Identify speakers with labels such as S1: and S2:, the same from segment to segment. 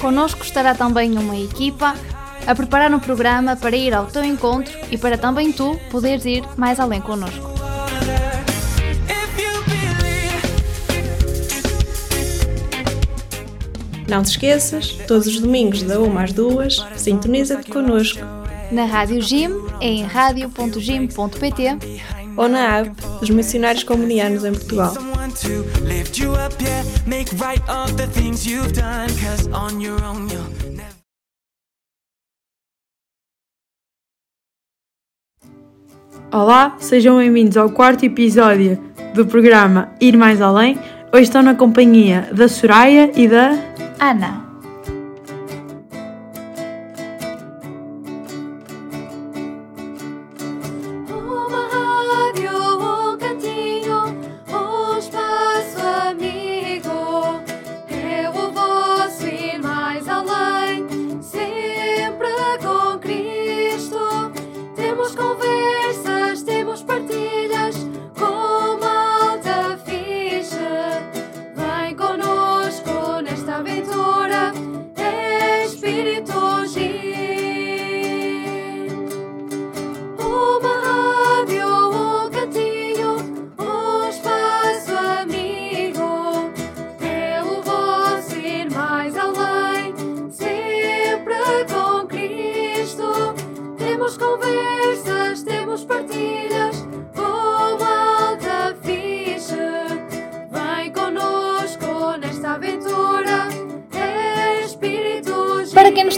S1: Connosco estará também uma equipa a preparar um programa para ir ao teu encontro e para também tu poderes ir mais além connosco.
S2: Não te esqueças, todos os domingos, da 1 às 2, sintoniza-te connosco
S1: Na Rádio Gym, em radio.gym.pt
S2: ou na app dos Missionários Comunianos em Portugal.
S3: Lift you up, yeah. Make right of the things you've done. Cause on your own, you'll never.
S4: Olá, sejam bem-vindos ao quarto episódio do programa Ir Mais Além. Hoje estão na companhia da Soraya e da.
S1: Ana.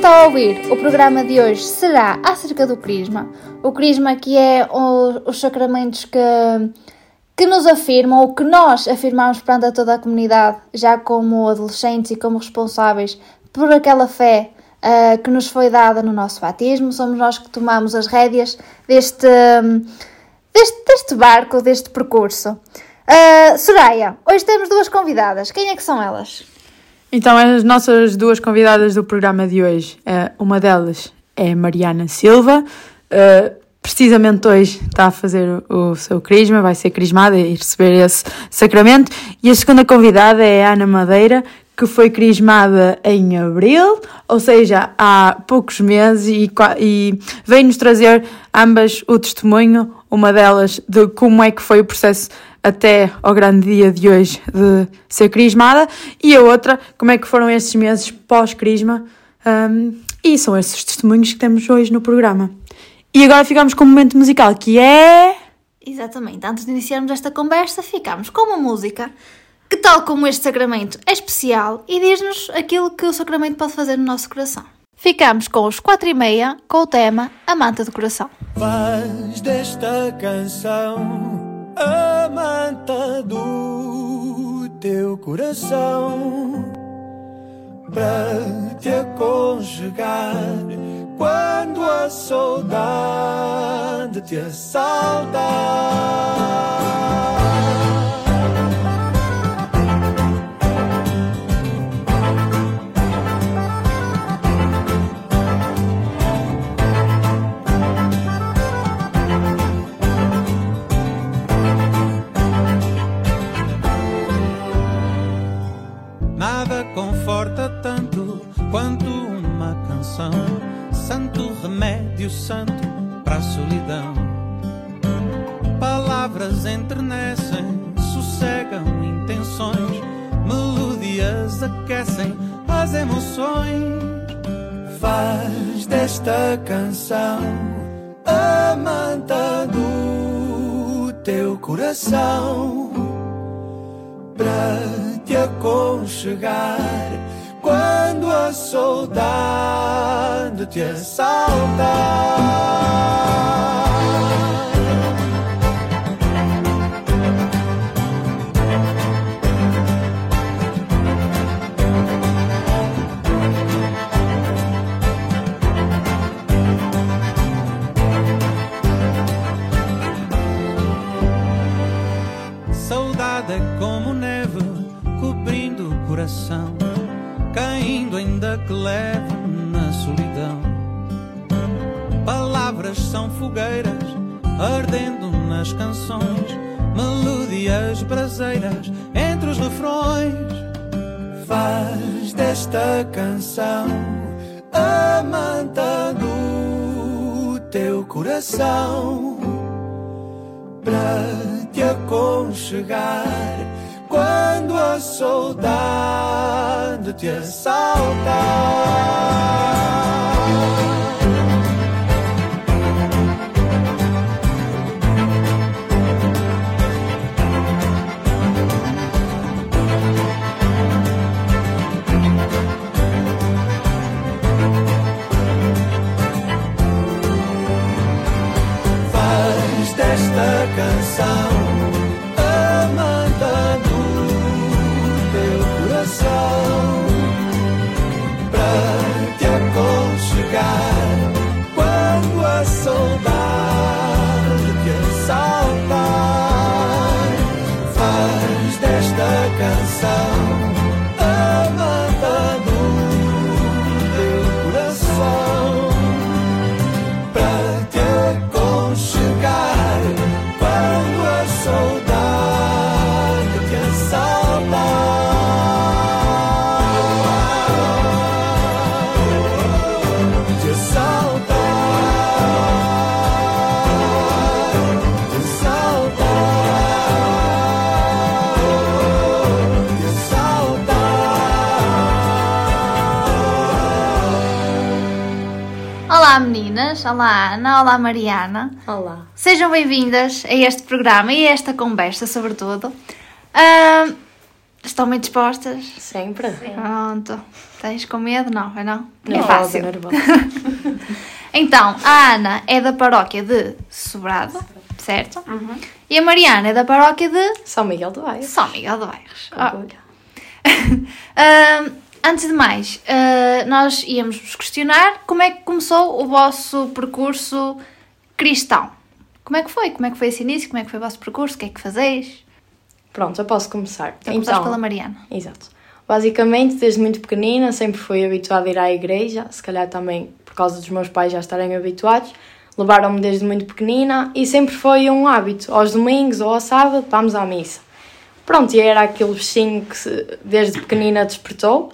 S1: Está a ouvir, o programa de hoje será acerca do Crisma. O Crisma que é o- os sacramentos que, que nos afirmam, ou que nós afirmamos perante a toda a comunidade, já como adolescentes e como responsáveis por aquela fé ah, que nos foi dada no nosso batismo. Somos nós que tomamos as rédeas deste, deste, deste barco, deste percurso. Ah, Soraya, hoje temos duas convidadas. Quem é que são elas?
S4: Então, as nossas duas convidadas do programa de hoje, eh, uma delas é Mariana Silva, eh, precisamente hoje está a fazer o seu crisma, vai ser crismada e receber esse sacramento. E a segunda convidada é Ana Madeira, que foi crismada em abril, ou seja, há poucos meses, e, e vem-nos trazer ambas o testemunho, uma delas de como é que foi o processo até ao grande dia de hoje de ser crismada, e a outra, como é que foram esses meses pós-crisma, um, e são esses testemunhos que temos hoje no programa. E agora ficamos com um momento musical que é.
S1: Exatamente. Antes de iniciarmos esta conversa, ficamos com uma música que, tal como este sacramento, é especial e diz-nos aquilo que o sacramento pode fazer no nosso coração. Ficamos com os quatro e meia com o tema A Manta do Coração.
S5: Faz desta canção a manta do teu coração para te aconchegar quando a saudade te assalta.
S6: Quanto uma canção. Santo remédio santo para a solidão. Palavras enternecem, sossegam intenções. Melodias aquecem as emoções.
S5: Faz desta canção a manta do teu coração para te aconchegar quando a saudade te assalta.
S6: Leve na solidão. Palavras são fogueiras, ardendo nas canções, melodias braseiras entre os refrões.
S5: Faz desta canção a manta do teu coração para te aconchegar quando a saudade te assaltar.
S1: Meninas, olá Ana, olá Mariana.
S2: Olá.
S1: Sejam bem-vindas a este programa e a esta conversa, sobretudo. Ahm, estão bem dispostas?
S2: Sempre.
S1: Pronto. Tens com medo? Não, é não? é
S2: Nervosa,
S1: fácil.
S2: nervosa.
S1: Então, a Ana é da paróquia de Sobrado, certo?
S2: Uhum.
S1: E a Mariana é da paróquia de
S2: São Miguel do Bairro.
S1: São Miguel de Bairros. Ah,
S2: Orgulho.
S1: Ahm, antes de mais, ah, nós íamos vos questionar como é que começou o vosso percurso cristão. Como é que foi? Como é que foi esse início? Como é que foi o vosso percurso? O que é que fazeis?
S2: Pronto, eu posso começar.
S1: Então, começaste pela Mariana.
S2: Exato. Basicamente, desde muito pequenina, sempre fui habituada a ir à igreja, se calhar também por causa dos meus pais já estarem habituados. Levaram-me desde muito pequenina e sempre foi um hábito. Aos domingos ou ao sábado, vamos à missa. Pronto, e era aquele bichinho que desde pequenina despertou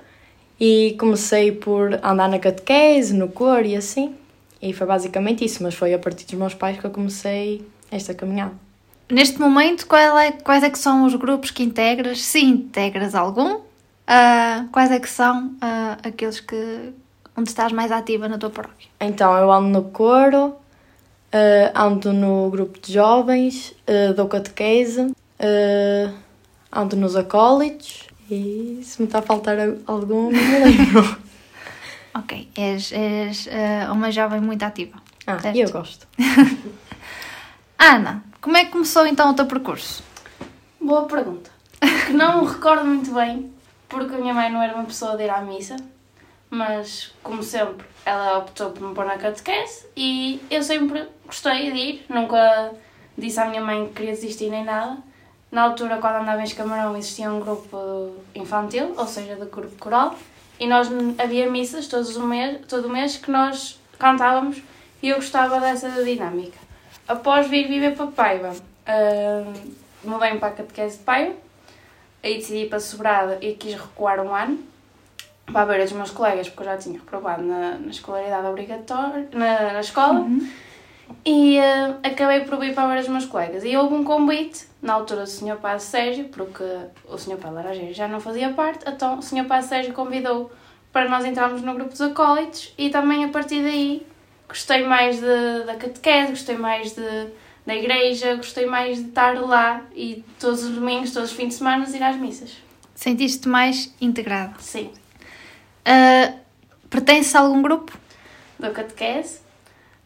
S2: e comecei por andar na catequese, no coro e assim. E foi basicamente isso, mas foi a partir dos meus pais que eu comecei esta caminhada.
S1: Neste momento, é- quais é que são os grupos que integras? Se integras algum, ah, quais é que são ah, aqueles que onde estás mais ativa na tua paróquia?
S2: Então, eu ando no coro, eh, ando no grupo de jovens, eh, dou catequese, eh, ando nos acólitos e se me está a faltar algum, não me lembro.
S1: Ok, és, és ah, uma jovem muito ativa.
S2: Ah,
S1: Certo.
S2: e eu gosto.
S1: Ana, como é que começou então o teu percurso?
S7: Boa pergunta. Que não me recordo muito bem, porque a minha mãe não era uma pessoa de ir à missa, mas, como sempre, ela optou por me pôr na catequese e eu sempre gostei de ir, nunca disse à minha mãe que queria desistir nem nada. Na altura, quando andava em Escamarão, existia um grupo infantil, ou seja, de grupo coral, e nós havia missas todos o mês, todo o mês que nós cantávamos e eu gostava dessa dinâmica. Após vir viver para Paiva, ah, mudei-me para a catequese de Paiva, aí decidi para Sobrada e quis recuar um ano para beira dos meus colegas, porque eu já tinha reprovado na, na escolaridade obrigatória, na, na escola, e ah, acabei por ir para beira dos meus colegas. E houve um convite, na altura do Sr. Padre Sérgio, porque o Sr. Padre Laranjeiro já não fazia parte, então o Sr. Padre Sérgio convidou para nós entrarmos no grupo dos acólitos e também a partir daí gostei mais de, da catequese, gostei mais de, da igreja, gostei mais de estar lá e todos os domingos, todos os fins de semana ir às missas.
S1: Sentiste-te mais integrada?
S7: Sim,
S1: Ah, pertences a algum grupo?
S7: da catequese,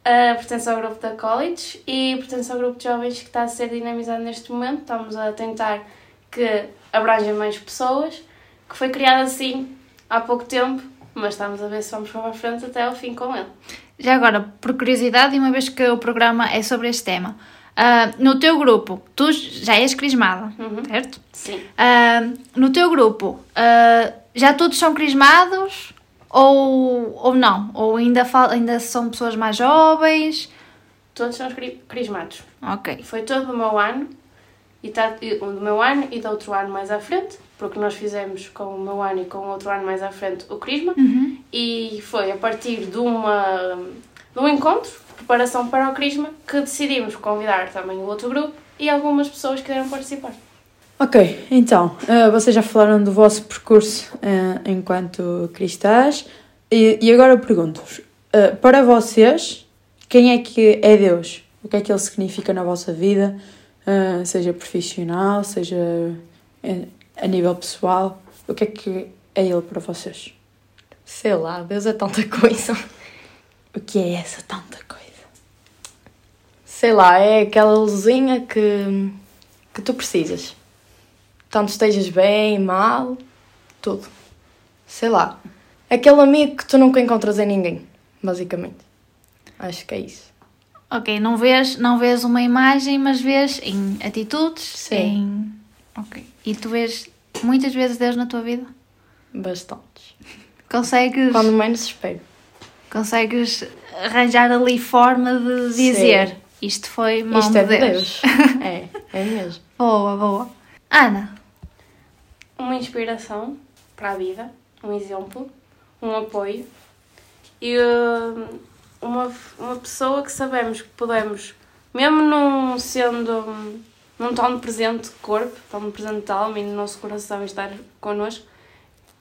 S7: uh, pertence ao grupo da college e pertence ao grupo de jovens que está a ser dinamizado neste momento. Estamos a tentar que abranja mais pessoas, que foi criado assim há pouco tempo, mas estamos a ver se vamos para a frente até ao fim com ele.
S1: Já agora, por curiosidade, e uma vez que o programa é sobre este tema, ah, no teu grupo, tu já és crismada,
S7: Uhum.
S1: certo?
S7: Sim.
S1: Ah, no teu grupo, já todos são crismados Ou, ou não? Ou ainda, ainda são pessoas mais jovens?
S7: Todos são cri- crismados.
S1: Ok.
S7: Foi todo do meu ano, e tá, do meu ano e do outro ano mais à frente, porque nós fizemos com o meu ano e com o outro ano mais à frente o Crisma, e foi a partir de, uma, de um encontro, preparação para o Crisma, que decidimos convidar também o outro grupo e algumas pessoas que queiram participar.
S4: Ok, então, eh, vocês já falaram do vosso percurso eh, enquanto cristãs e, e agora eu pergunto-vos, eh, para vocês, quem é que é Deus? O que é que ele significa na vossa vida, seja profissional, seja a nível pessoal? O que é que é ele para vocês?
S2: Sei lá, Deus é tanta coisa.
S4: O que é essa tanta coisa?
S2: Sei lá, é aquela luzinha que, que tu precisas. Tanto estejas bem, mal, tudo. Sei lá. Aquele amigo que tu nunca encontras em ninguém, basicamente. Acho que é isso.
S1: Ok, não vês, não vês uma imagem, mas vês em atitudes,
S2: Sim.
S1: em... Ok. E tu vês muitas vezes Deus na tua vida?
S2: Bastantes.
S1: Consegues,
S2: Quando menos espero.
S1: consegues arranjar ali forma de dizer isto foi mão
S2: Isto
S1: de
S2: é de
S1: Deus.
S2: Deus. é, é mesmo.
S1: Boa, boa. Ana,
S7: Uma inspiração para a vida, um exemplo, um apoio e hum, uma, uma pessoa que sabemos que podemos, mesmo não sendo, hum, não tão presente de corpo, tão presente de alma e no nosso coração estar connosco,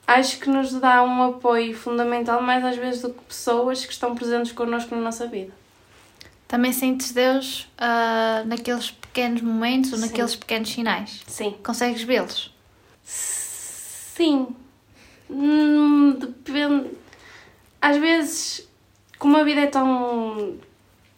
S7: acho que nos dá um apoio fundamental mais às vezes do que pessoas que estão presentes connosco na nossa vida.
S1: também sentes Deus ah, naqueles pequenos momentos ou naqueles pequenos sinais?
S7: Sim.
S1: Consegues vê-los?
S7: Sim. Hum, depende. Às vezes, como a vida é tão.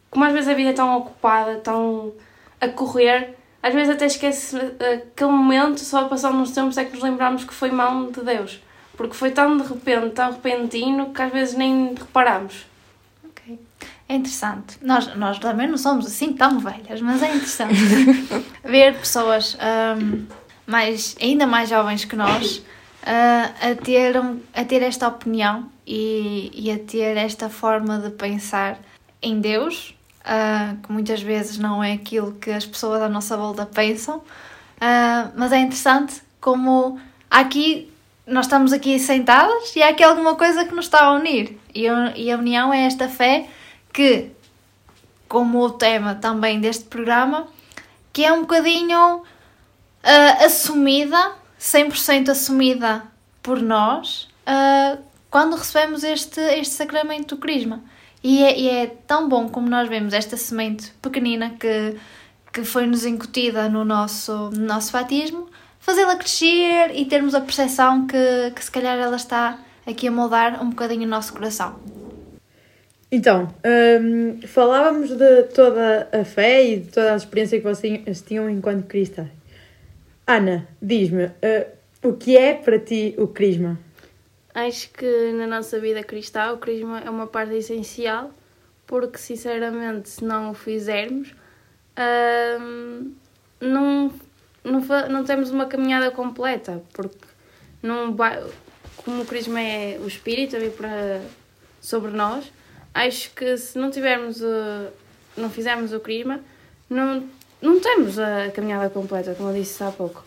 S7: Como às vezes a vida é tão ocupada, tão a correr, às vezes até esquece eh, aquele momento, só passando uns tempos é que nos lembramos que foi mão de Deus. Porque foi tão de repente, tão repentino, que às vezes nem reparamos.
S1: Ok. É interessante. Nós, nós também não somos assim tão velhas, mas é interessante ver pessoas ahm, mais, ainda mais jovens que nós ah, a, ter, a ter esta opinião e, e a ter esta forma de pensar em Deus, ah, que muitas vezes não é aquilo que as pessoas à nossa volta pensam, Ah, mas é interessante como aqui nós estamos aqui sentadas e há aqui alguma coisa que nos está a unir. E e a união é esta fé que, como o tema também deste programa, que é um bocadinho ah, assumida, 100% assumida por nós, ah, quando recebemos este, este sacramento do Crisma. E é, e é tão bom como nós vemos esta semente pequenina que, que foi-nos incutida no nosso, no nosso batismo, fazê-la crescer e termos a percepção que, que se calhar ela está aqui a moldar um bocadinho o nosso coração.
S4: Então, hum, falávamos de toda a fé e de toda a experiência que vocês tinham enquanto cristãs. Ana, diz-me, uh, o que é para ti o crisma?
S7: Acho que na nossa vida cristã o crisma é uma parte essencial, porque sinceramente, se não o fizermos, hum, não, não, não temos uma caminhada completa, porque não como o crisma é o espírito a vir para, sobre nós, acho que se não tivermos não fizermos o crisma, não, não temos a caminhada completa, como eu disse há pouco.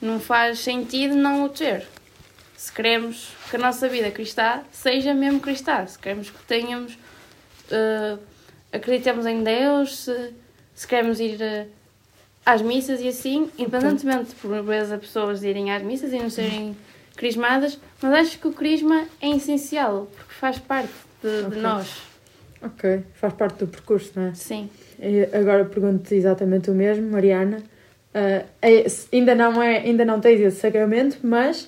S7: Não faz sentido não o ter se queremos que a nossa vida cristã seja mesmo cristã, se queremos que tenhamos, eh, acreditemos em Deus, se, se queremos ir eh, às missas e assim, independentemente por vezes as pessoas irem às missas e não serem crismadas, mas acho que o crisma é essencial, porque faz parte de, de
S4: Ok.
S7: nós.
S4: Ok, faz parte do percurso, não é?
S7: Sim.
S4: E agora pergunto-te exatamente o mesmo, Mariana. Uh, é- ainda, não é, ainda não tens esse sacramento, mas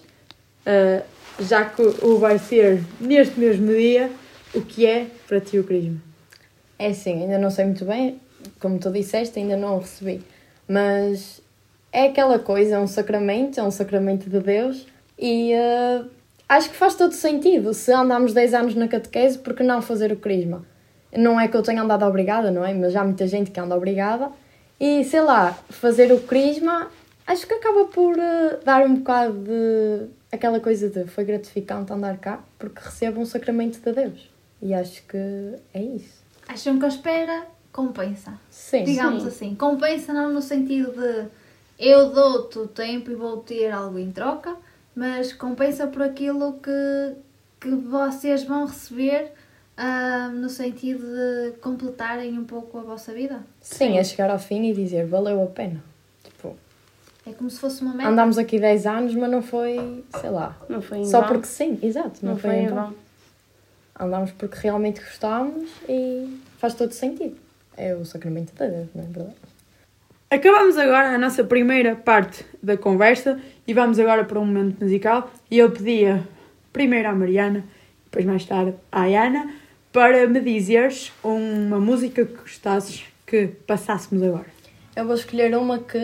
S4: uh, já que o vai ser neste mesmo dia, o que é para ti o crisma?
S2: É assim, ainda não sei muito bem, como tu disseste, ainda não o recebi. Mas é aquela coisa, é um sacramento, é um sacramento de Deus e eh, acho que faz todo sentido. Se andamos 10 anos na catequese, por que não fazer o crisma? Não é que eu tenha andado obrigada, não é? Mas há muita gente que anda obrigada. E sei lá, fazer o crisma acho que acaba por eh, dar um bocado de aquela coisa de foi gratificante andar cá porque recebo um sacramento de Deus. E acho que é isso.
S1: Acham que a espera compensa.
S2: Sim.
S1: Digamos
S2: sim.
S1: assim. Compensa não no sentido de eu dou-te o tempo e vou ter algo em troca, mas compensa por aquilo que, que vocês vão receber ah, no sentido de completarem um pouco a vossa vida.
S2: Sim, é chegar ao fim e dizer valeu a pena. Tipo,
S1: É como se fosse uma meta.
S2: andámos aqui 10 anos, mas não foi, sei lá,
S7: Não foi em
S2: só
S7: vão.
S2: porque sim, exato, não,
S7: Não
S2: foi,
S7: foi
S2: em
S7: em
S2: vão.
S7: vão.
S2: Andámos porque realmente gostámos e faz todo sentido. É o sacramento de Deus, não é verdade?
S4: Acabamos agora a nossa primeira parte da conversa e vamos agora para um momento musical. E eu pedia primeiro à Mariana, depois mais tarde à Ana, para me dizeres uma música que gostasses que passássemos agora.
S2: Eu vou escolher uma que,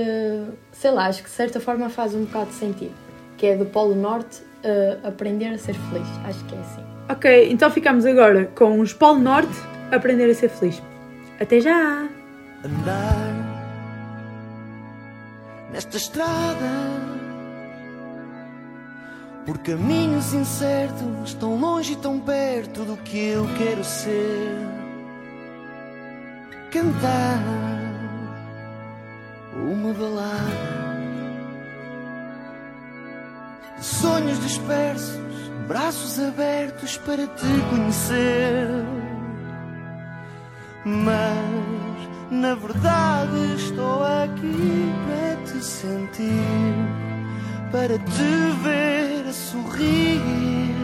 S2: sei lá, acho que de certa forma faz um bocado de sentido. Que é do Polo Norte, eh, Aprender a Ser Feliz. Acho que é assim.
S4: Ok, então ficamos agora com os Polo Norte, Aprender a Ser Feliz. Até já!
S8: andar nesta estrada por caminhos incertos, tão longe e tão perto do que eu quero ser. Cantar uma balada de sonhos dispersos, braços abertos para te conhecer. Mas na verdade estou aqui para te sentir, para te ver a sorrir.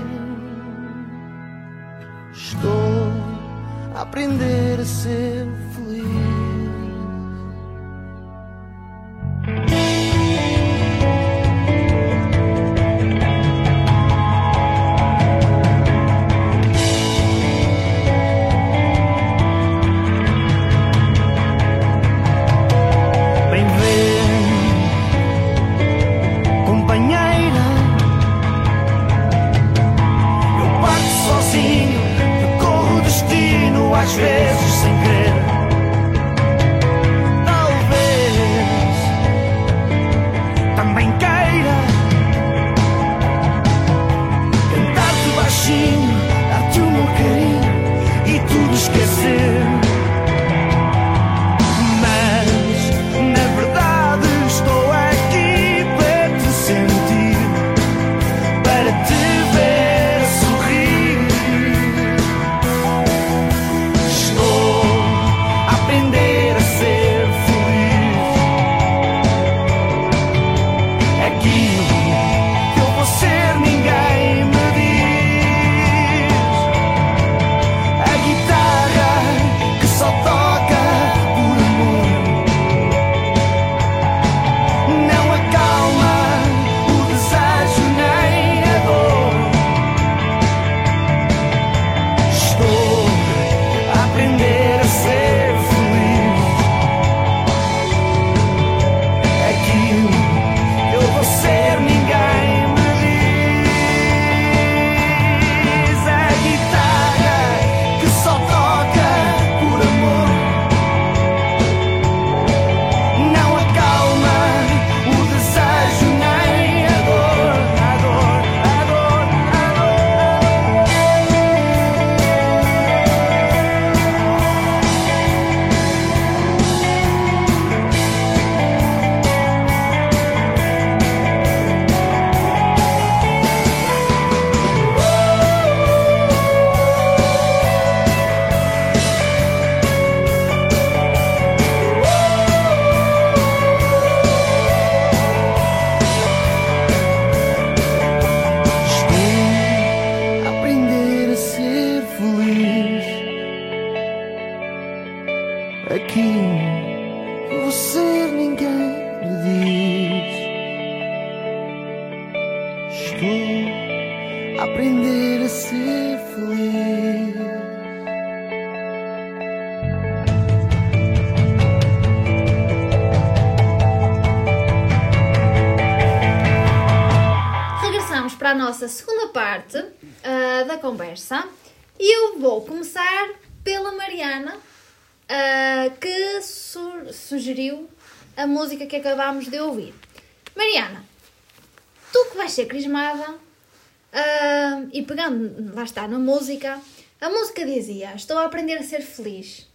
S8: Estou a aprender a ser
S1: conversa e eu vou começar pela Mariana, ah, que su- sugeriu a música que acabámos de ouvir. Mariana, tu que vais ser crismada, ah, e pegando, lá está, na música, a música dizia: Estou a aprender a ser feliz.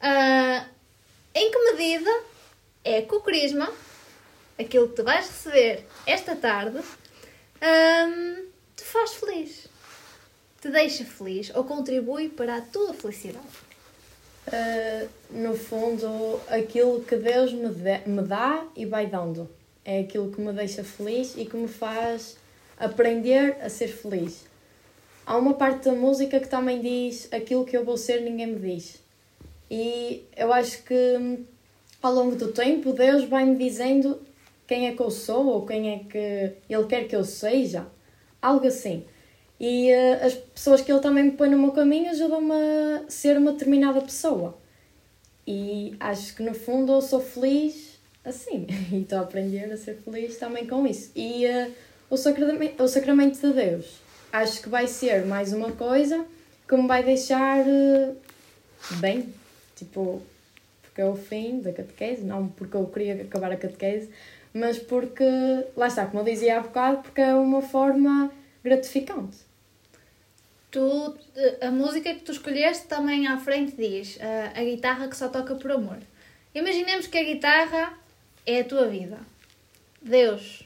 S1: Ah, em que medida é que o crisma, aquilo que tu vais receber esta tarde, te faz feliz? Te deixa feliz ou contribui para a tua felicidade?
S2: Uh, no fundo, aquilo que Deus me, de- me dá e vai dando. É aquilo que me deixa feliz e que me faz aprender a ser feliz. Há uma parte da música que também diz aquilo que eu vou ser, ninguém me diz. E eu acho que ao longo do tempo Deus vai-me dizendo quem é que eu sou ou quem é que Ele quer que eu seja. Algo assim. E eh, as pessoas que Ele também me põe no meu caminho ajudam-me a ser uma determinada pessoa. E acho que no fundo eu sou feliz assim. E estou a aprender a ser feliz também com isso. E eh, o, sacramento, o sacramento de Deus acho que vai ser mais uma coisa que me vai deixar eh, bem. Tipo, porque é o fim da catequese, não porque eu queria acabar a catequese, mas porque, lá está, como eu dizia há bocado, porque é uma forma gratificante.
S1: Tu, a música que tu escolheste também à frente diz ah, a guitarra que só toca por amor. Imaginemos que a guitarra é a tua vida. Deus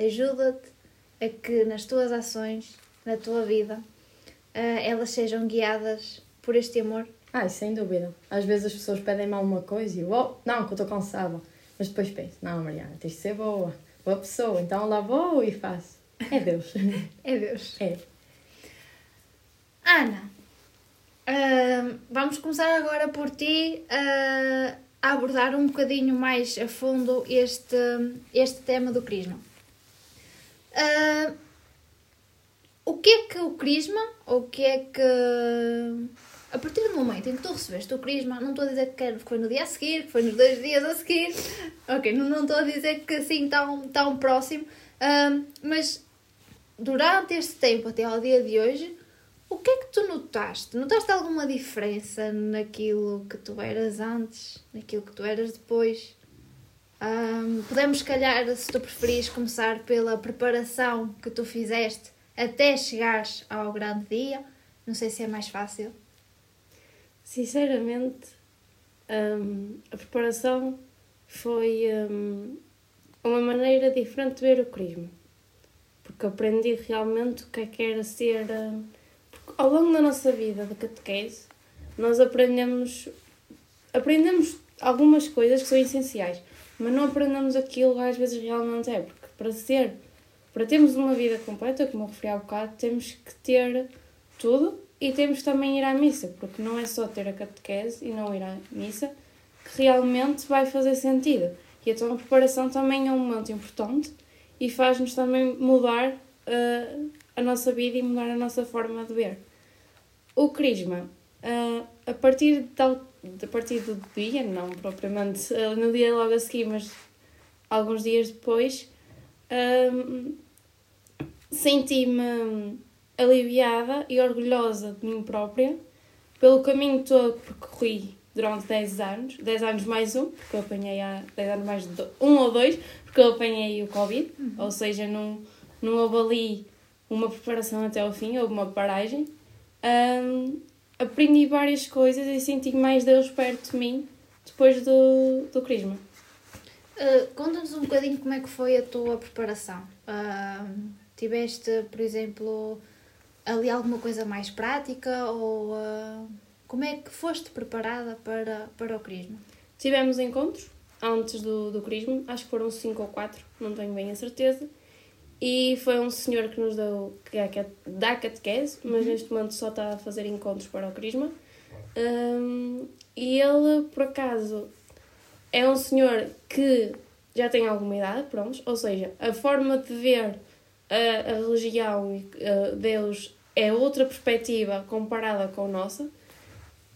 S1: ajuda-te a que nas tuas ações, na tua vida, ah, elas sejam guiadas por este amor.
S2: Ai, sem dúvida. Às vezes as pessoas pedem-me alguma coisa e eu, oh, não, que eu estou cansada. Mas depois penso, não, Mariana, tens de ser boa, boa pessoa, então lá vou e faço. É Deus.
S1: É Deus.
S2: é.
S1: Ana, ah, vamos começar agora por ti ah, a abordar um bocadinho mais a fundo este, este tema do crisma. Ah, o que é que o crisma, o que é que. A partir do momento em que tu recebeste o crisma, não estou a dizer que foi no dia a seguir, que foi nos dois dias a seguir, ok, não, não estou a dizer que assim tão, tão próximo, mas durante este tempo até ao dia de hoje, o que é que tu notaste? Notaste alguma diferença naquilo que tu eras antes, naquilo que tu eras depois? Ahm, podemos, se calhar, se tu preferires, começar pela preparação que tu fizeste até chegares ao grande dia. Não sei se é mais fácil.
S7: Sinceramente, hum, a preparação foi hum, uma maneira diferente de ver o crisma. Porque aprendi realmente o que é que era ser. porque ao longo da nossa vida de catequese, nós aprendemos, aprendemos algumas coisas que são essenciais, mas não aprendemos aquilo que às vezes realmente é. Porque para ser, para termos uma vida completa, como eu referi há bocado, temos que ter tudo e temos também ir à missa, porque não é só ter a catequese e não ir à missa que realmente vai fazer sentido. E então a preparação também é um momento importante e faz-nos também mudar eh, a nossa vida e mudar a nossa forma de ver. O crisma, eh, a partir de tal, a partir do dia, não propriamente eh, no dia logo a seguir, mas alguns dias depois, hum, senti-me aliviada e orgulhosa de mim própria pelo caminho todo que percorri durante 10 anos, 10 anos mais um, porque eu apanhei há 10 anos mais do, um ou dois, porque eu apanhei o Covid, ou seja, não, não houve ali uma preparação até ao fim, houve uma paragem. Hum, aprendi várias coisas e senti mais Deus perto de mim depois do, do Crisma.
S1: Ah, Conta-nos um bocadinho como é que foi a tua preparação. Ah, tiveste, por exemplo, ali alguma coisa mais prática ou ah, como é que foste preparada para, para o crisma?
S7: Tivemos encontros antes do, do Crisma, acho que foram cinco ou quatro, não tenho bem a certeza. E foi um senhor que nos deu, que é cat- dá catequese, mas neste momento só está a fazer encontros para o Crisma. Hum, e ele, por acaso, é um senhor que já tem alguma idade, pronto, ou seja, a forma de ver a, a religião e Deus é outra perspectiva comparada com a nossa.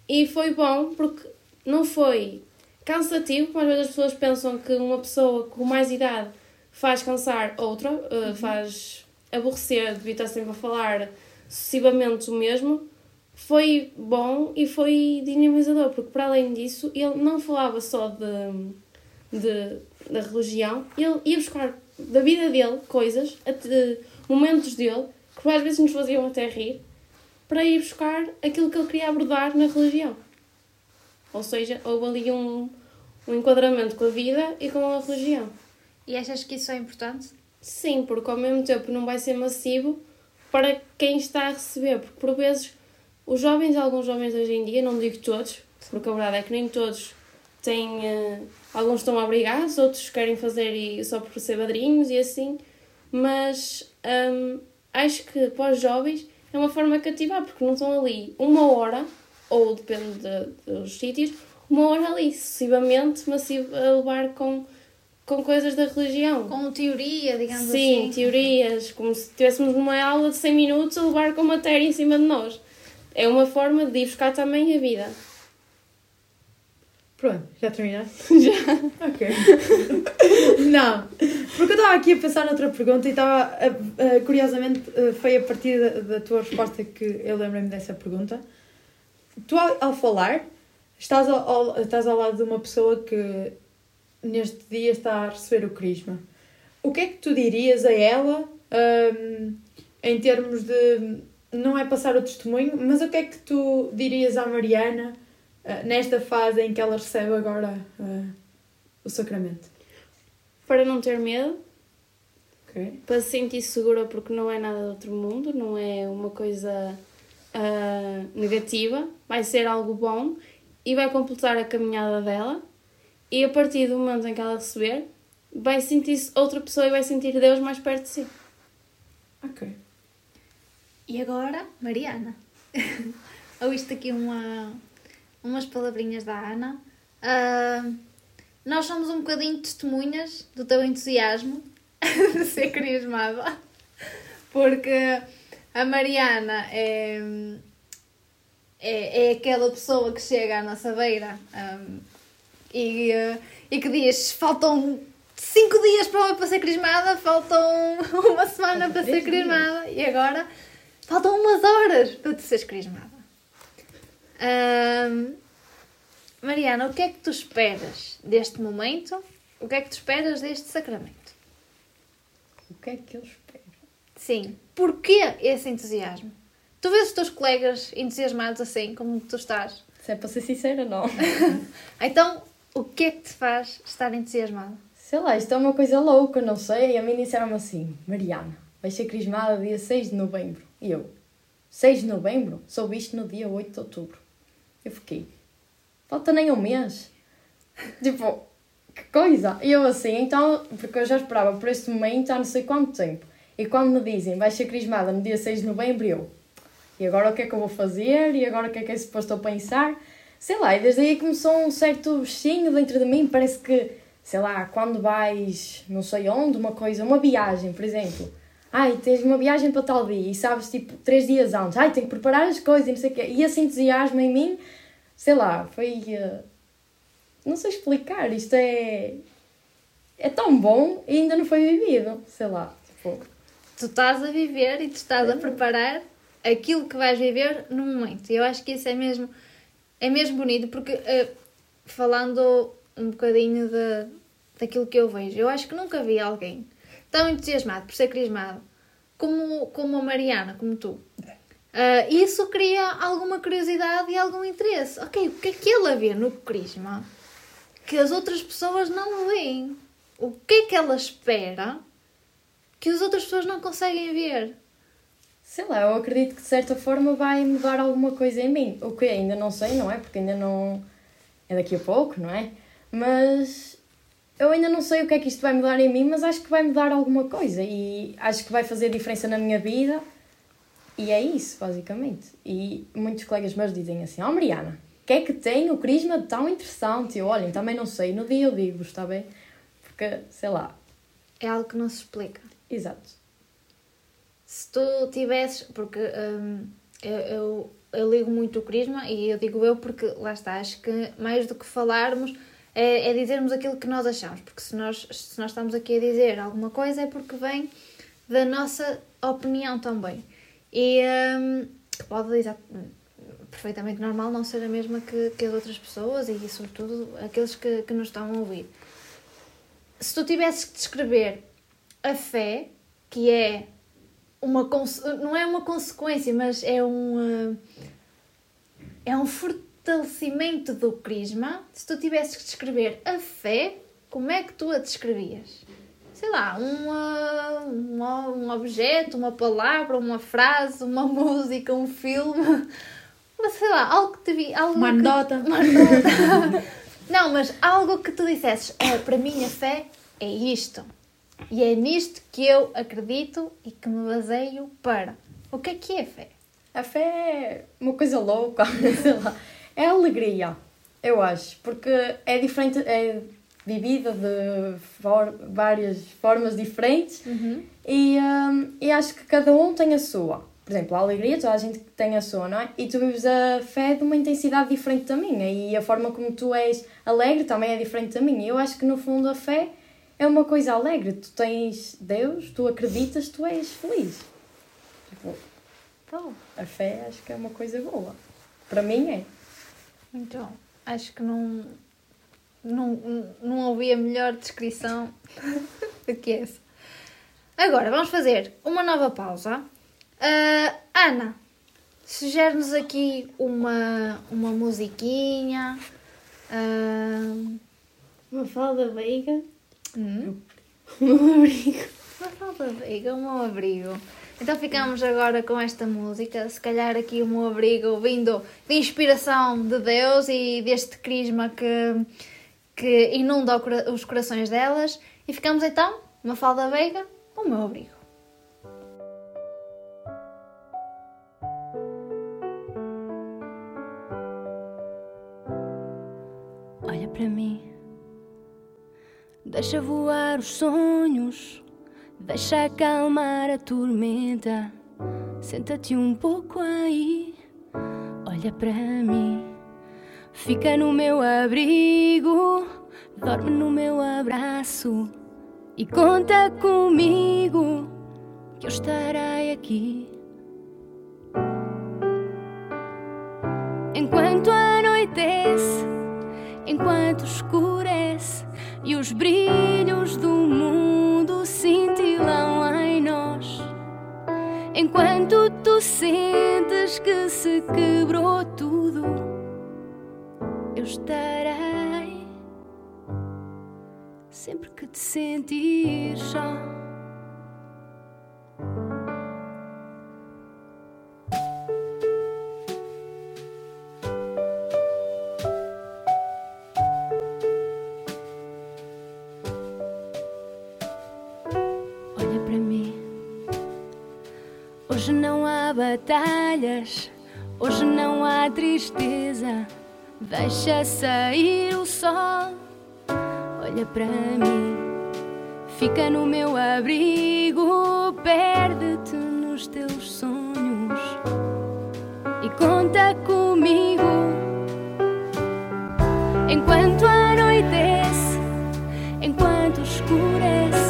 S7: E foi bom porque não foi cansativo, como às vezes as pessoas pensam que uma pessoa com mais idade faz cansar outra, uh, faz aborrecer, devia estar sempre a falar sucessivamente o mesmo. Foi bom e foi dinamizador, porque para além disso ele não falava só de, de, da religião, ele ia buscar da vida dele, coisas, até- momentos dele, que às vezes nos faziam até rir, para ir buscar aquilo que ele queria abordar na religião. Ou seja, houve ali um, um enquadramento com a vida e com a religião.
S1: E achas que isso é importante?
S7: Sim, porque ao mesmo tempo não vai ser massivo para quem está a receber, porque por vezes os jovens, alguns jovens hoje em dia, não digo todos, porque a verdade é que nem todos têm. eh, alguns estão obrigados, outros querem fazer e só por ser padrinhos e assim, mas hum, acho que para os jovens é uma forma cativar, porque não estão ali uma hora, ou depende de- dos sítios, uma hora ali, sucessivamente, massivo, a levar com, com coisas da religião.
S1: Com teoria, digamos
S7: Sim,
S1: assim.
S7: teorias, como se estivéssemos numa aula de 100 minutos a levar com matéria em cima de nós. É uma forma de ir buscar também a vida.
S4: Pronto, já terminaste? Já. Ok. Não, porque eu estava aqui a pensar noutra pergunta e estava, curiosamente, eh, foi a partir da, da tua resposta que eu lembrei-me dessa pergunta. Tu, ao, ao falar, estás ao, ao- estás ao lado de uma pessoa que neste dia está a receber o crisma. O que é que tu dirias a ela hum, em termos de. Não é passar o testemunho, mas o que é que tu dirias à Mariana ah, nesta fase em que ela recebe agora ah, o sacramento?
S7: Para não ter medo,
S4: Ok.
S7: para se sentir segura porque não é nada de outro mundo, não é uma coisa ah, negativa, vai ser algo bom e vai completar a caminhada dela. E a partir do momento em que ela receber, vai sentir-se outra pessoa e vai sentir Deus mais perto de si.
S4: Ok.
S1: E agora, Mariana. Ouviste aqui uma, umas palavrinhas da Ana. Ah, nós somos um bocadinho testemunhas do teu entusiasmo de ser crismada. Porque a Mariana é, é, é aquela pessoa que chega à nossa beira ah, e, ah, e que diz: faltam cinco dias para, para ser crismada, faltam uma semana para ser crismada e agora faltam umas horas para tu seres crismada. Mariana, o que é que tu esperas deste momento? O que é que tu esperas deste sacramento?
S2: O que é que eu espero?
S1: Sim. Porquê esse entusiasmo? Tu vês os teus colegas entusiasmados assim, como tu estás?
S2: Se é para ser sincera, não.
S1: Então, o que é que te faz estar entusiasmado?
S2: Sei lá, isto é uma coisa louca, não sei. A mim disseram-me assim: Mariana, vais ser crismada dia 6 de novembro. E eu, 6 de novembro? Soube isto no dia 8 de outubro. Eu fiquei, falta nem um mês. tipo, que coisa. E eu assim, então, porque eu já esperava por este momento há não sei quanto tempo. E quando me dizem, vais ser crismada no dia 6 de novembro, eu, e agora o que é que eu vou fazer? E agora o que é que é suposto eu pensar? Sei lá, e desde aí começou um certo bichinho dentro de mim, parece que, sei lá, quando vais não sei onde, uma coisa, uma viagem, por exemplo. Ai, tens uma viagem para tal dia e sabes, tipo, três dias antes. Ai, tenho que preparar as coisas e não sei o quê. E esse entusiasmo em mim, sei lá, foi... eh, Não sei explicar, isto é... É tão bom e ainda não foi vivido, sei lá, tipo...
S1: Tu estás a viver e tu estás a preparar aquilo que vais viver no momento. E eu acho que isso é mesmo, é mesmo bonito, porque eh, falando um bocadinho de, daquilo que eu vejo, eu acho que nunca vi alguém tão entusiasmado por ser crismado como, como a Mariana, como tu. Ah, isso cria alguma curiosidade e algum interesse. Ok, o que é que ela vê no crisma que as outras pessoas não veem? O que é que ela espera que as outras pessoas não conseguem ver?
S2: Sei lá, eu acredito que de certa forma vai mudar alguma coisa em mim. O que ainda não sei, não é? Porque ainda não. É daqui a pouco, não é? Mas eu ainda não sei o que é que isto vai mudar em mim, mas acho que vai mudar alguma coisa e acho que vai fazer diferença na minha vida. E é isso, basicamente. E muitos colegas meus dizem assim: Ó oh, Mariana, o que é que tem o crisma tão interessante? Eu, olhem, também não sei, no dia eu digo, está bem? Porque, sei lá,
S1: É algo que não se explica.
S2: exato.
S1: Se tu tivesses. Porque hum, eu, eu, eu ligo muito o crisma e eu digo eu porque lá está, acho que mais do que falarmos é, é dizermos aquilo que nós achamos. Porque se nós, se nós estamos aqui a dizer alguma coisa é porque vem da nossa opinião também. E hum, pode exa- perfeitamente normal não ser a mesma que, que as outras pessoas e sobretudo aqueles que, que nos estão a ouvir. Se tu tivesses que descrever a fé, que é uma não é uma consequência, mas é um uh, é um fortalecimento do crisma. Se tu tivesses que descrever a fé, como é que tu a descrevias? Sei lá, uma, uma- um objeto, uma palavra, uma frase, uma música, um filme, mas sei lá, algo que te vi, algo
S4: Uma
S1: que-
S4: anedota.
S1: uma anedota. Não, mas algo que tu dissesses, "Ah, para mim a fé é isto. E é nisto que eu acredito e que me baseio para. O que é que é fé?
S2: A fé é uma coisa louca, sei lá. É alegria, eu acho, porque é diferente, é vivida de for- várias formas diferentes e, hum, e acho que cada um tem a sua. Por exemplo, a alegria, toda a gente tem a sua, não é? E tu vives a fé de uma intensidade diferente da minha e a forma como tu és alegre também é diferente da minha. E eu acho que no fundo a fé é uma coisa alegre. Tu tens Deus, tu acreditas, tu és feliz. Tipo, então, a fé acho que é uma coisa boa. Para mim é.
S1: Então, acho que não, não, não ouvi a melhor descrição do que essa. Agora, vamos fazer uma nova pausa. Ah, Ana, sugere-nos aqui uma, uma musiquinha. Ah,
S7: Uma falda veiga.
S1: Hum?
S7: Um abrigo.
S1: Uma falda veiga, um abrigo. Então ficamos agora com esta música, se calhar aqui meu abrigo vindo de inspiração de Deus e deste crisma que, que inunda os corações delas. E ficamos então, uma falda veiga, o meu abrigo.
S9: Deixa voar os sonhos, deixa acalmar a tormenta. Senta-te um pouco aí, olha para mim, fica no meu abrigo, dorme no meu abraço e conta comigo que eu estarei aqui. Enquanto anoitece enquanto escurece e os brilhos do mundo cintilam em nós. Enquanto tu sentes que se quebrou tudo, eu estarei sempre que te sentir só. Deixa sair o sol. Olha para mim, fica no meu abrigo, perde-te nos teus sonhos e conta comigo. Enquanto anoitece, enquanto escurece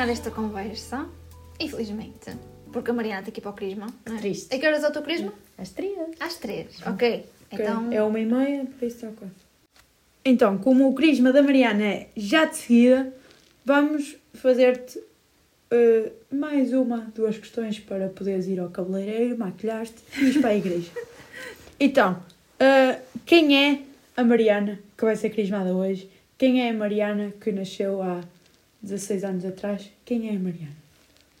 S1: terminar esta conversa, infelizmente, porque a Mariana que ir para o crisma. Não é?
S2: Triste.
S1: A que horas é o teu crisma?
S2: As trias.
S1: Às três. Ok. Então,
S4: É uma e meia, por isso está quase. Então, como o crisma da Mariana é já de seguida, vamos fazer-te eh, mais uma, duas questões para poderes ir ao cabeleireiro, maquilhar-te e ir para a igreja. Então, eh, quem é a Mariana que vai ser crismada hoje? Quem é a Mariana que nasceu há 16 anos atrás? Quem é a Mariana?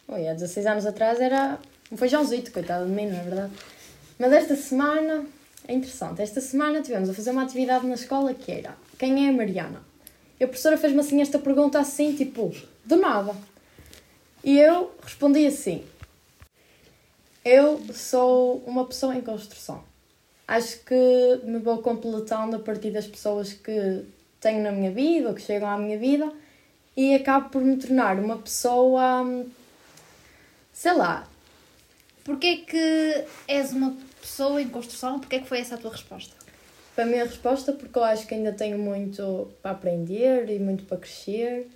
S2: Oi, há 16 anos atrás era um feijãozito, coitado de mim, não é verdade? Mas esta semana, é interessante, esta semana tivemos a fazer uma atividade na escola que era quem é a Mariana? E a professora fez-me assim esta pergunta assim, tipo, do nada. E eu respondi assim: Eu sou uma pessoa em construção. Acho que me vou completando a partir das pessoas que tenho na minha vida ou que chegam à minha vida e acabo por me tornar uma pessoa, hum, sei lá,
S1: Porquê que és uma pessoa em construção? Porquê que foi essa a tua resposta?
S2: Para a minha resposta, porque eu acho que ainda tenho muito para aprender e muito para crescer.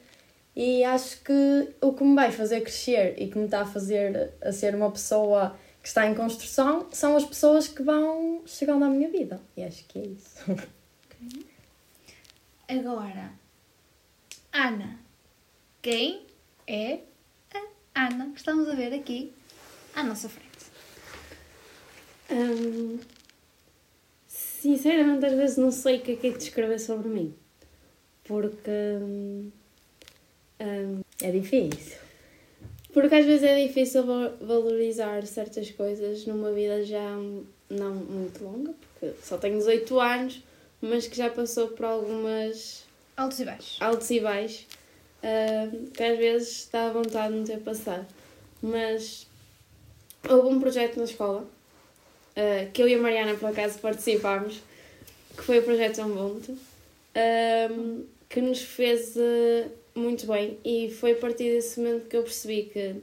S2: E acho que o que me vai fazer crescer e que me está a fazer a ser uma pessoa que está em construção são as pessoas que vão chegando à minha vida. E acho que é isso.
S1: Agora, Ana. Quem é a Ana que estamos a ver aqui à nossa frente?
S7: Hum, sinceramente, às vezes não sei o que é que é de descrever sobre mim. Porque. hum, hum,
S2: É difícil.
S7: porque às vezes é difícil va- valorizar certas coisas numa vida já não muito longa, porque só tenho 18 anos, mas que já passou por algumas
S1: Altos e baixos.
S7: altos e baixos, que às vezes dá vontade de não ter passado. Mas houve um projeto na escola, uh, que eu e a Mariana por acaso participámos, que foi o projeto Ambonte, que nos fez uh, muito bem e foi a partir desse momento que eu percebi que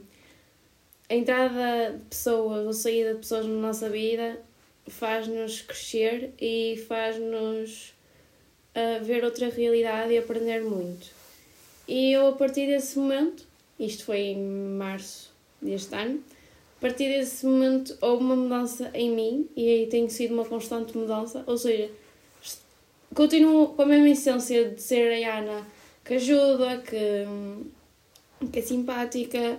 S7: a entrada de pessoas ou saída de pessoas na nossa vida faz-nos crescer e faz-nos uh, ver outra realidade e aprender muito. E eu a partir desse momento, isto foi em março deste ano, a partir desse momento houve uma mudança em mim e aí tem sido uma constante mudança, ou seja, continuo com a mesma essência de ser a Ana que ajuda, que, que é simpática,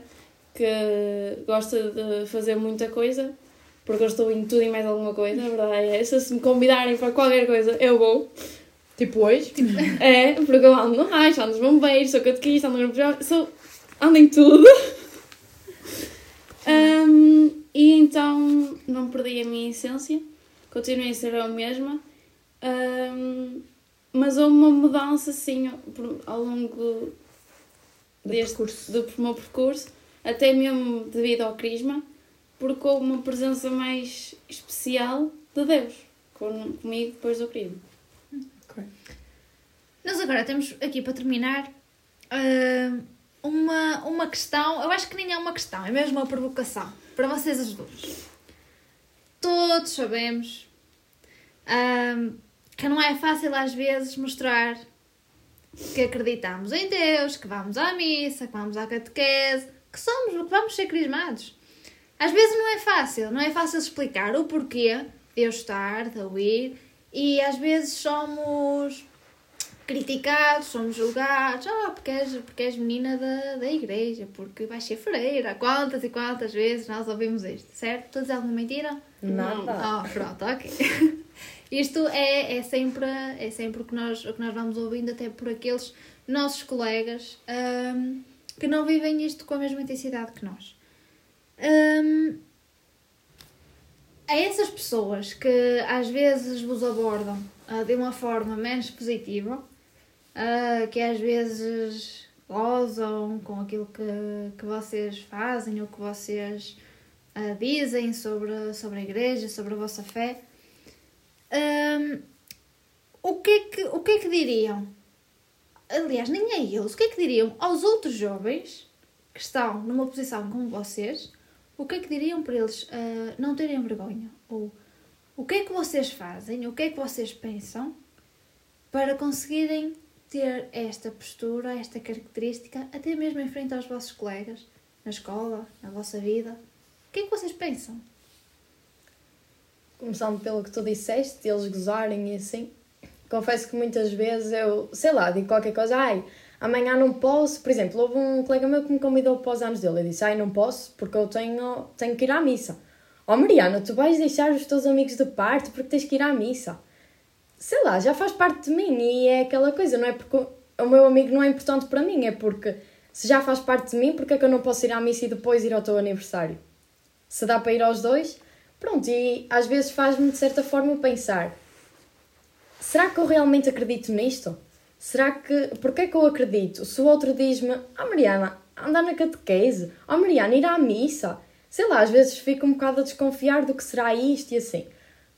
S7: que gosta de fazer muita coisa, porque eu estou em tudo e mais alguma coisa, a verdade é essa. Se me convidarem para qualquer coisa, eu vou.
S4: Tipo hoje.
S7: É, porque eu ando no raio, ando nos bombeiros, sou catequista, ando no grupo jovem, sou, ando em tudo. Hum, e então não perdi a minha essência, continuei a ser a mesma, Hum, mas houve uma mudança assim ao longo deste, do meu percurso, até mesmo devido ao crisma, porque houve uma presença mais especial de Deus com, comigo depois do crisma.
S1: Nós agora temos aqui para terminar ah, uma, uma questão. Eu acho que nem é uma questão, é mesmo uma provocação para vocês as duas. Todos sabemos ah, que não é fácil às vezes mostrar que acreditamos em Deus, que vamos à missa, que vamos à catequese, que somos, que vamos ser crismados. Às vezes não é fácil, não é fácil explicar o porquê de eu estar, de eu ir, e às vezes somos criticados, somos julgados, ah, porque és, porque és menina da, da igreja, porque vais ser freira. Quantas e quantas vezes nós ouvimos isto, certo? Estou a dizer alguma mentira?
S2: Nada.
S1: Ah, pronto, ok. Isto é, é, sempre, é sempre o que, nós, o que nós vamos ouvindo, até por aqueles nossos colegas ahm, que não vivem isto com a mesma intensidade que nós. Ahm, a essas pessoas que às vezes vos abordam ah, de uma forma menos positiva, ah, que às vezes gozam com aquilo que, que vocês fazem ou que vocês ah, dizem sobre, sobre a igreja, sobre a vossa fé, Hum, o, que é que, o que é que diriam? Aliás, nem é eles. O que é que diriam aos outros jovens que estão numa posição como vocês? O que é que diriam para eles ah, não terem vergonha? Ou o que é que vocês fazem? O que é que vocês pensam para conseguirem ter esta postura, esta característica, até mesmo em frente aos vossos colegas, na escola, na vossa vida? O que é que vocês pensam?
S2: Começando pelo que tu disseste, eles gozarem e assim. Confesso que muitas vezes eu, sei lá, digo qualquer coisa, ai, amanhã não posso. Por exemplo, houve um colega meu que me convidou para os anos dele. Eu disse, ai, não posso porque eu tenho, tenho que ir à missa. Oh, Mariana, tu vais deixar os teus amigos de parte porque tens que ir à missa. Sei lá, já faz parte de mim e é aquela coisa, não é porque o meu amigo não é importante para mim, é porque se já faz parte de mim, porque é que eu não posso ir à missa e depois ir ao teu aniversário? se dá para ir aos dois, pronto, e às vezes faz-me de certa forma pensar: será que eu realmente acredito nisto? Será que. Porquê é que eu acredito? Se o outro diz-me: Ah, Mariana, andar na catequese, ah, Mariana, ir à missa. Sei lá, às vezes fico um bocado a desconfiar do que será isto e assim.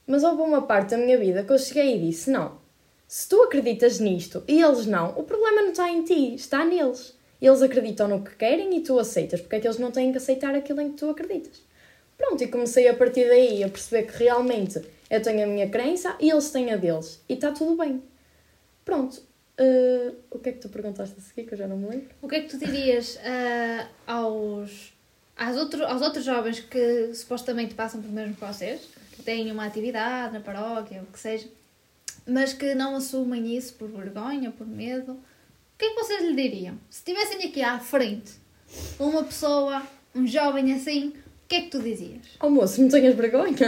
S2: Mas houve uma parte da minha vida que eu cheguei e disse: Não, se tu acreditas nisto e eles não, o problema não está em ti, está neles. Eles acreditam no que querem e tu aceitas, porque é que eles não têm que aceitar aquilo em que tu acreditas. Pronto, e comecei a partir daí a perceber que realmente eu tenho a minha crença e eles têm a deles. E está tudo bem. Pronto. Uh, o que é que tu perguntaste a seguir, que eu já não me lembro?
S1: O que é que tu dirias ah, aos, aos, outro, aos outros jovens que supostamente passam pelo mesmo que vocês, que têm uma atividade na paróquia, o que seja, mas que não assumem isso por vergonha, por medo? O que é que vocês lhe diriam? Se estivessem aqui à frente uma pessoa, um jovem assim, o que é que tu dizias?
S2: Oh moço, não tenhas vergonha.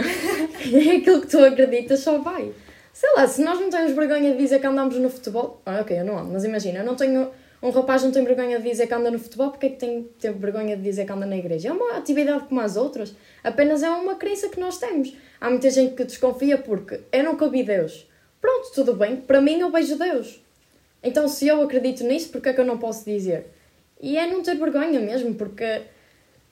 S2: é aquilo que tu acreditas, só vai. Sei lá, se nós não temos vergonha de dizer que andamos no futebol. Ah, ok, eu não ando, mas imagina, eu não tenho. Um rapaz não tem vergonha de dizer que anda no futebol, porque é que tem ter vergonha de dizer que anda na igreja? É uma atividade como as outras, apenas é uma crença que nós temos. Há muita gente que desconfia porque eu nunca vi Deus. Pronto, tudo bem, para mim eu vejo Deus. Então, se eu acredito nisso, porque é que eu não posso dizer? E é não ter vergonha mesmo, porque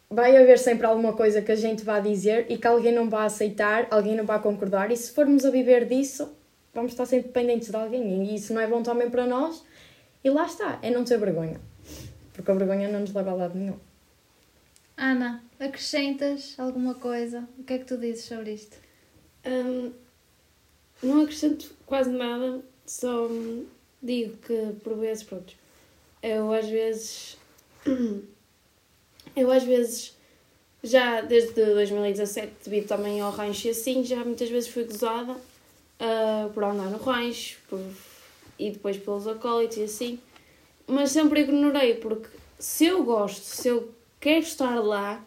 S2: vai haver sempre alguma coisa que a gente vá dizer e que alguém não vai aceitar, alguém não vai concordar, e se formos a viver disso, vamos estar sempre dependentes de alguém, e isso não é bom também para nós. E lá está, é não ter vergonha, porque a vergonha não nos leva a lado nenhum.
S1: Ana, acrescentas alguma coisa? O que é que tu dizes sobre isto?
S7: Hum, não acrescento quase nada, só digo que por vezes, pronto, eu às vezes. Eu às vezes, já desde 2017, devido também ao rancho e assim, já muitas vezes fui gozada ah, por andar no rancho por, e depois pelos acólitos e assim, mas sempre ignorei, porque se eu gosto, se eu quero estar lá,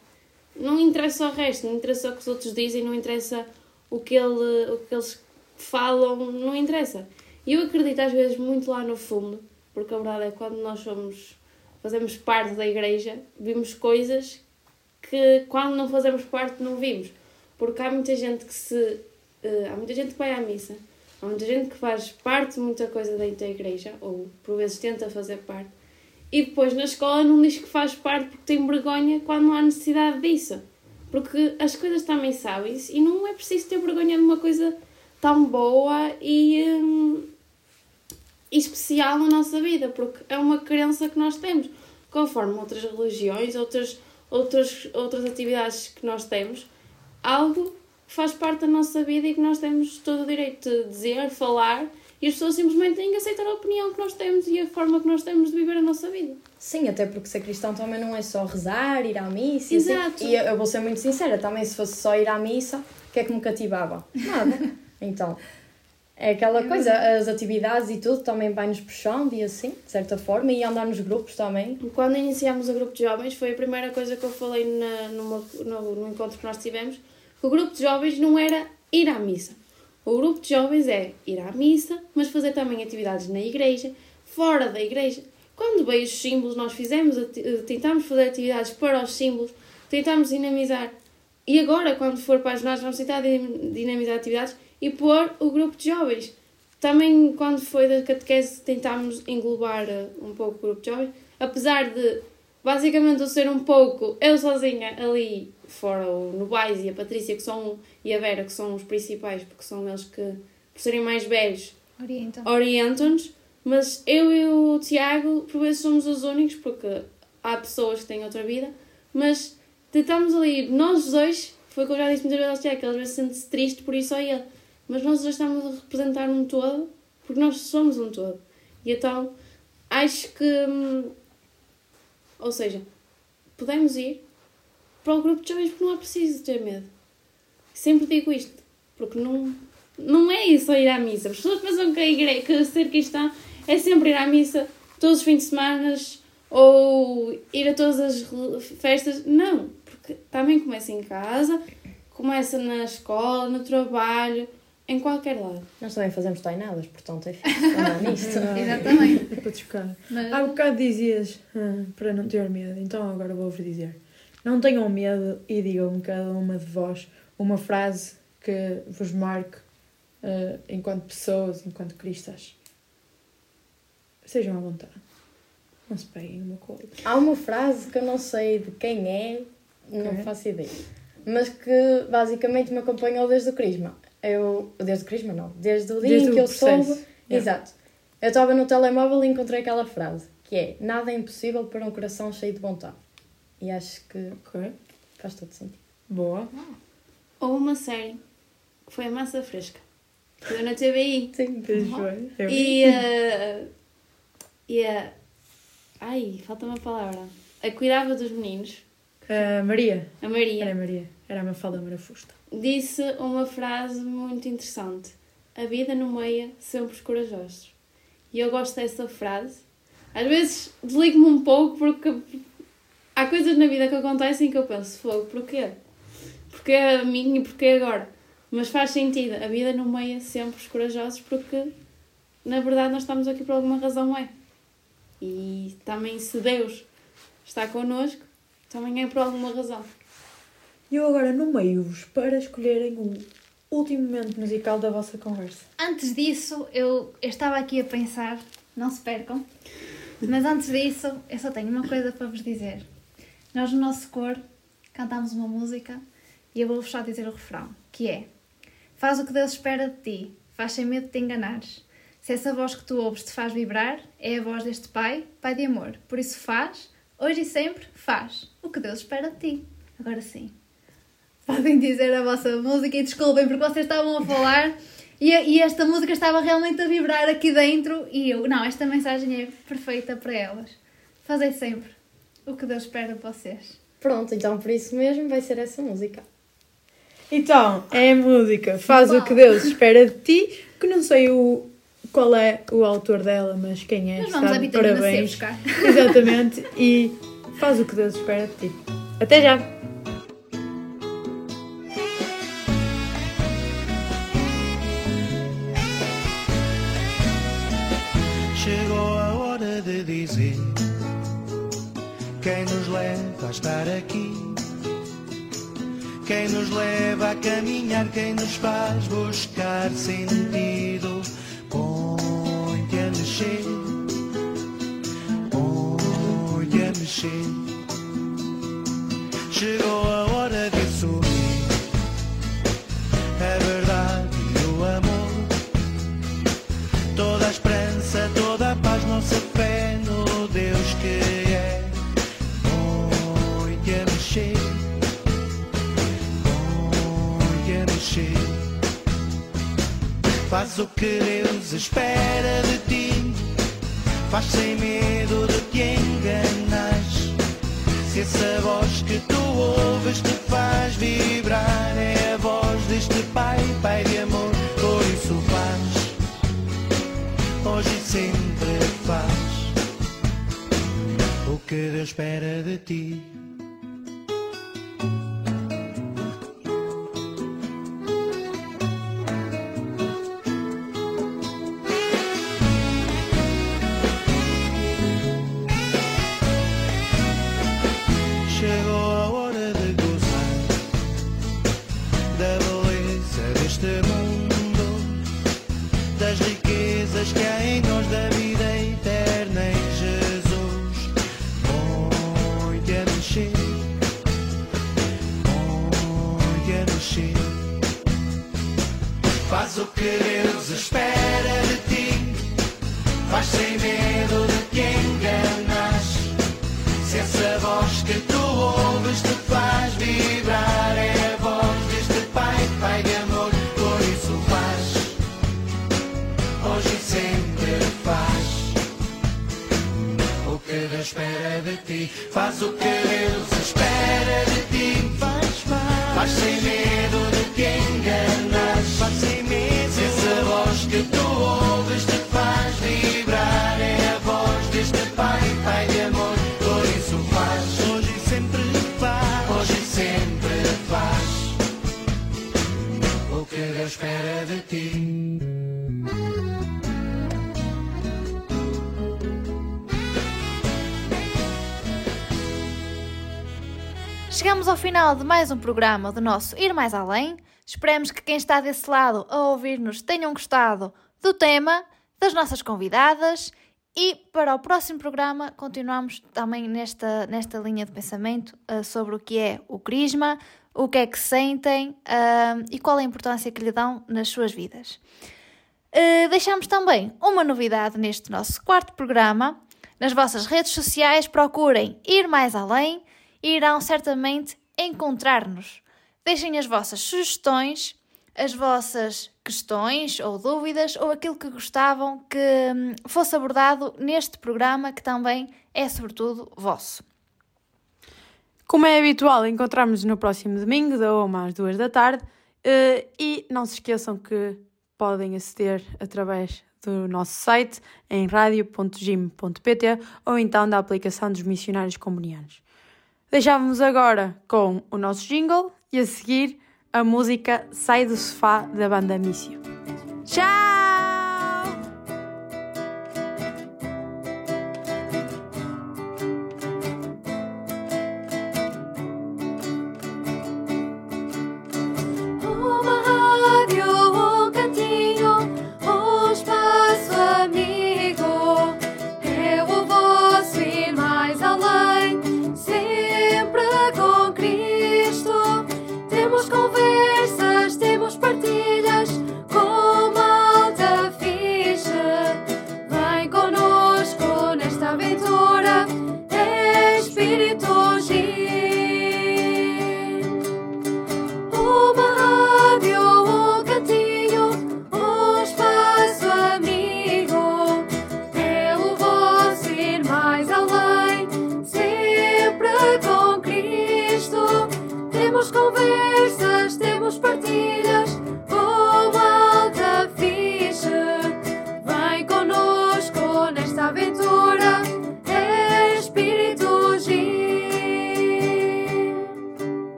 S7: não interessa o resto, não interessa o que os outros dizem, não interessa o que, ele, o que eles falam, não interessa. E eu acredito às vezes muito lá no fundo, porque a verdade é que quando nós somos, fazemos parte da igreja, vimos coisas que quando não fazemos parte não vimos. Porque há muita gente que se. Eh, há muita gente que vai à missa, há muita gente que faz parte de muita coisa dentro da igreja, ou por vezes tenta fazer parte, e depois na escola não diz que faz parte porque tem vergonha quando não há necessidade disso. Porque as coisas também sabem-se e não é preciso ter vergonha de uma coisa tão boa e, hum, e especial na nossa vida, porque é uma crença que nós temos. Conforme outras religiões, outras, outras, outras atividades que nós temos, algo que faz parte da nossa vida e que nós temos todo o direito de dizer, falar, e as pessoas simplesmente têm que aceitar a opinião que nós temos e a forma que nós temos de viver a nossa vida.
S2: Sim, até porque ser cristão também não é só rezar, ir à missa.
S7: Exato.
S2: E eu vou ser muito sincera, também se fosse só ir à missa, o que é que me cativava? Nada. Então, é aquela coisa, as atividades e tudo também vai-nos puxando e assim, de certa forma, e andar nos grupos também.
S7: Quando iniciámos o grupo de jovens, foi a primeira coisa que eu falei na, numa, no, no encontro que nós tivemos, o grupo de jovens não era ir à missa. O grupo de jovens é ir à missa, mas fazer também atividades na igreja, fora da igreja. Quando veio os símbolos, nós fizemos, tentámos fazer atividades para os símbolos, tentámos dinamizar. E agora, quando for para as nós, vamos tentar din- dinamizar atividades e pôr o grupo de jovens. Também, quando foi da catequese, tentámos englobar eh, um pouco o grupo de jovens, apesar de, basicamente, eu ser um pouco eu sozinha ali fora, o Novaes e a Patrícia, que são, e a Vera, que são os principais, porque são eles que, por serem mais velhos,
S1: Orientam.
S7: orientam-nos, mas eu e o Tiago, por vezes, somos os únicos, porque há pessoas que têm outra vida, mas tentamos ali, nós dois, foi o que eu já disse muitas vezes ao Tiago, que às vezes sente-se triste por isso ou ele, mas nós dois estamos a representar um todo, porque nós somos um todo. E então, acho que, hum, ou seja, podemos ir para o grupo de jovens porque não é preciso ter medo. Sempre digo isto, porque não, não é isso ir à missa. As pessoas pensam que, a igreja, que ser cristão é sempre ir à missa todos os fins de semana ou ir a todas as festas. Não, porque também começa em casa, começa na escola, no trabalho, em qualquer lado.
S2: Nós também fazemos tainadas, portanto é fixe andar nisto.
S1: Exatamente.
S4: É para.
S1: Mas,
S4: Há bocado dizias ah, para não ter medo, então agora vou-vos dizer. Não tenham medo e digam cada uma de vós uma frase que vos marque eh, enquanto pessoas, enquanto cristas. Sejam à vontade. Não se peguem uma com a outra.
S2: Há uma frase que eu não sei de quem é, não
S4: Ok.
S2: faço ideia, mas que basicamente me acompanhou desde o Crisma. Eu, desde o Crisma não, desde o dia
S4: Desde
S2: em que eu
S4: processo.
S2: soube.
S4: Yeah.
S2: Exato. Eu estava no telemóvel e encontrei aquela frase, que é nada é impossível para um coração cheio de vontade. E acho que
S4: Ok.
S2: faz todo sentido.
S4: Boa.
S7: Ou uma série, que foi a Massa Fresca, que deu na TVI.
S2: Sim,
S4: Pois foi. Eu vi.
S7: E a. e a. Ai, falta uma palavra. A cuidava dos meninos,
S4: A Maria.
S7: a
S4: Era
S7: Maria,
S4: a Maria. Era a Mafalda Marafusta.
S7: disse uma frase muito interessante: A vida nomeia sempre os corajosos. E eu gosto dessa frase. Às vezes desligo-me um pouco porque coisas na vida que acontecem que eu penso: fogo, porquê? Porquê a mim e porquê agora? Mas faz sentido, a vida nomeia sempre os corajosos porque na verdade nós estamos aqui por alguma razão, é. E também se Deus está connosco, também é por alguma razão.
S4: E eu agora nomeio-vos para escolherem o último momento musical da vossa conversa.
S1: Antes disso, eu, eu estava aqui a pensar, não se percam, mas antes disso, eu só tenho uma coisa para vos dizer. Nós, no nosso coro, cantámos uma música e eu vou-vos só dizer o refrão, que é Faz o que Deus espera de ti, faz sem medo de te enganares. Se essa voz que tu ouves te faz vibrar, é a voz deste Pai, Pai de amor. Por isso faz, hoje e sempre, faz o que Deus espera de ti. Agora sim. Podem dizer a vossa música e desculpem porque vocês estavam a falar e, e esta música estava realmente a vibrar aqui dentro e eu, não, esta mensagem é perfeita para elas. Fazei sempre o que Deus espera de vocês.
S2: Pronto, então por isso mesmo vai ser essa música.
S4: Então, é a música Faz o que Deus espera de ti, que não sei o, qual é o autor dela, mas quem é,
S1: Mas vamos
S4: sabe, parabéns.
S1: buscar.
S4: Exatamente, e faz o que Deus espera de ti. Até já!
S5: A estar aqui, quem nos leva a caminhar, quem nos faz buscar sentido. Põe-te a mexer, põe-te a mexer. Chegou Faz o que Deus espera de ti, faz sem medo de te enganares. Se essa voz que tu ouves te faz vibrar, é a voz deste Pai, Pai de amor, por isso faz hoje e sempre faz o que Deus espera de ti. Faz o que
S1: final de mais um programa do nosso Ir Mais Além. Esperemos que quem está desse lado a ouvir-nos tenham gostado do tema, das nossas convidadas e para o próximo programa continuamos também nesta, nesta linha de pensamento uh, sobre o que é o crisma, o que é que sentem uh, e qual é a importância que lhe dão nas suas vidas. Uh, deixamos também uma novidade neste nosso quarto programa. Nas vossas redes sociais procurem ir mais além e irão certamente encontrar-nos. Deixem as vossas sugestões, as vossas questões ou dúvidas ou aquilo que gostavam que hum, fosse abordado neste programa que também é sobretudo vosso.
S4: Como é habitual, encontramos-nos no próximo domingo, da 1 às 2 da tarde, eh, e não se esqueçam que podem aceder através do nosso site em radio.gim.pt ou então da aplicação dos missionários comunianos. Deixávamos agora com o nosso jingle e a seguir a música Sai do Sofá da banda Mício. Tchau!